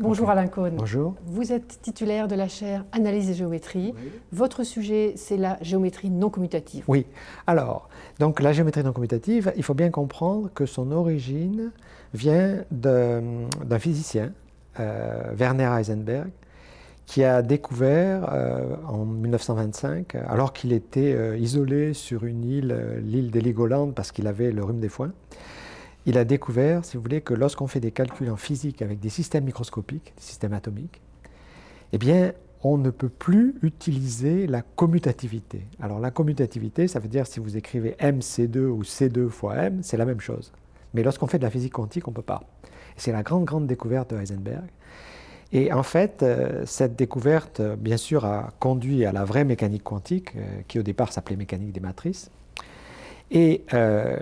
Bonjour Alain Cohn. Bonjour. Vous êtes titulaire de la chaire Analyse et géométrie. Votre sujet, c'est la géométrie non commutative. Oui. Alors, donc la géométrie non commutative, il faut bien comprendre que son origine vient d'un physicien, euh, Werner Heisenberg, qui a découvert euh, en 1925, alors qu'il était euh, isolé sur une île, l'île d'Heligoland, parce qu'il avait le rhume des foins, il a découvert, si vous voulez, que lorsqu'on fait des calculs en physique avec des systèmes microscopiques, des systèmes atomiques, eh bien, on ne peut plus utiliser la commutativité. Alors la commutativité, ça veut dire si vous écrivez mc2 ou c2 fois m, c'est la même chose. Mais lorsqu'on fait de la physique quantique, on ne peut pas. C'est la grande, grande découverte de Heisenberg. Et en fait, euh, cette découverte, bien sûr, a conduit à la vraie mécanique quantique, euh, qui au départ s'appelait mécanique des matrices. Et euh,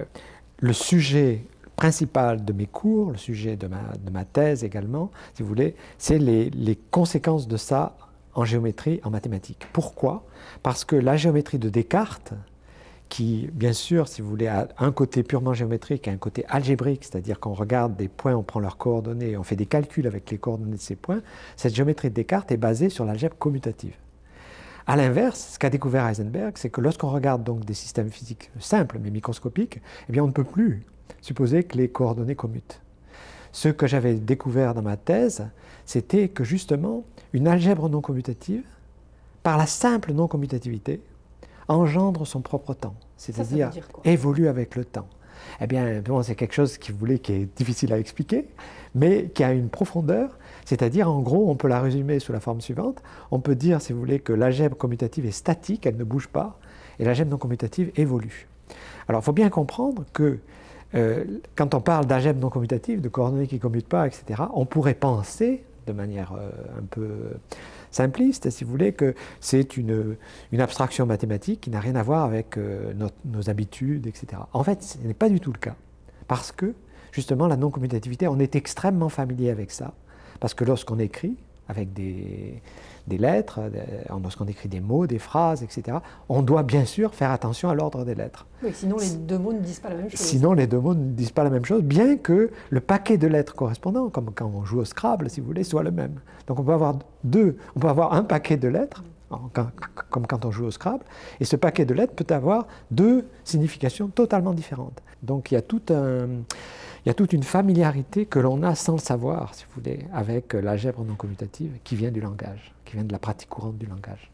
le sujet principal de mes cours, le sujet de ma, thèse également, si vous voulez, c'est les, les, conséquences de ça en géométrie, en mathématiques. Pourquoi? Parce que la géométrie de Descartes, qui, bien sûr, si vous voulez, a un côté purement géométrique et un côté algébrique, c'est-à-dire qu'on regarde des points, on prend leurs coordonnées, on fait des calculs avec les coordonnées de ces points, cette géométrie de Descartes est basée sur l'algèbre commutative. À l'inverse, ce qu'a découvert Heisenberg, c'est que lorsqu'on regarde donc des systèmes physiques simples mais microscopiques, eh bien on ne peut plus supposer que les coordonnées commutent. Ce que j'avais découvert dans ma thèse, c'était que justement, une algèbre non commutative, par la simple non commutativité, engendre son propre temps, c'est-à-dire évolue avec le temps. Eh bien, c'est quelque chose qui, voulait, qui est difficile à expliquer, mais qui a une profondeur, c'est-à-dire, en gros, on peut la résumer sous la forme suivante. On peut dire, si vous voulez, que l'algèbre commutative est statique, elle ne bouge pas, et l'algèbre non commutative évolue. Alors, il faut bien comprendre que euh, quand on parle d'algèbre non commutative, de coordonnées qui ne commutent pas, etc., on pourrait penser, de manière euh, un peu simpliste, si vous voulez, que c'est une, une, abstraction mathématique qui n'a rien à voir avec euh, nos habitudes, etc. En fait, ce n'est pas du tout le cas. Parce que, justement, la non-commutativité, on est extrêmement familier avec ça. Parce que lorsqu'on écrit, avec des, des lettres, lorsqu'on écrit des mots, des phrases, etc., on doit bien sûr faire attention à l'ordre des lettres. Oui, sinon les deux mots ne disent pas la même chose. Sinon les deux mots ne disent pas la même chose, bien que le paquet de lettres correspondant, comme quand on joue au Scrabble, si vous voulez, soit le même. Donc on peut avoir deux, on peut avoir un paquet de lettres, comme quand on joue au Scrabble, et ce paquet de lettres peut avoir deux significations totalement différentes. Donc il y a tout un il y a toute une familiarité que l'on a sans le savoir, si vous voulez, avec l'algèbre non commutative qui vient du langage, qui vient de la pratique courante du langage.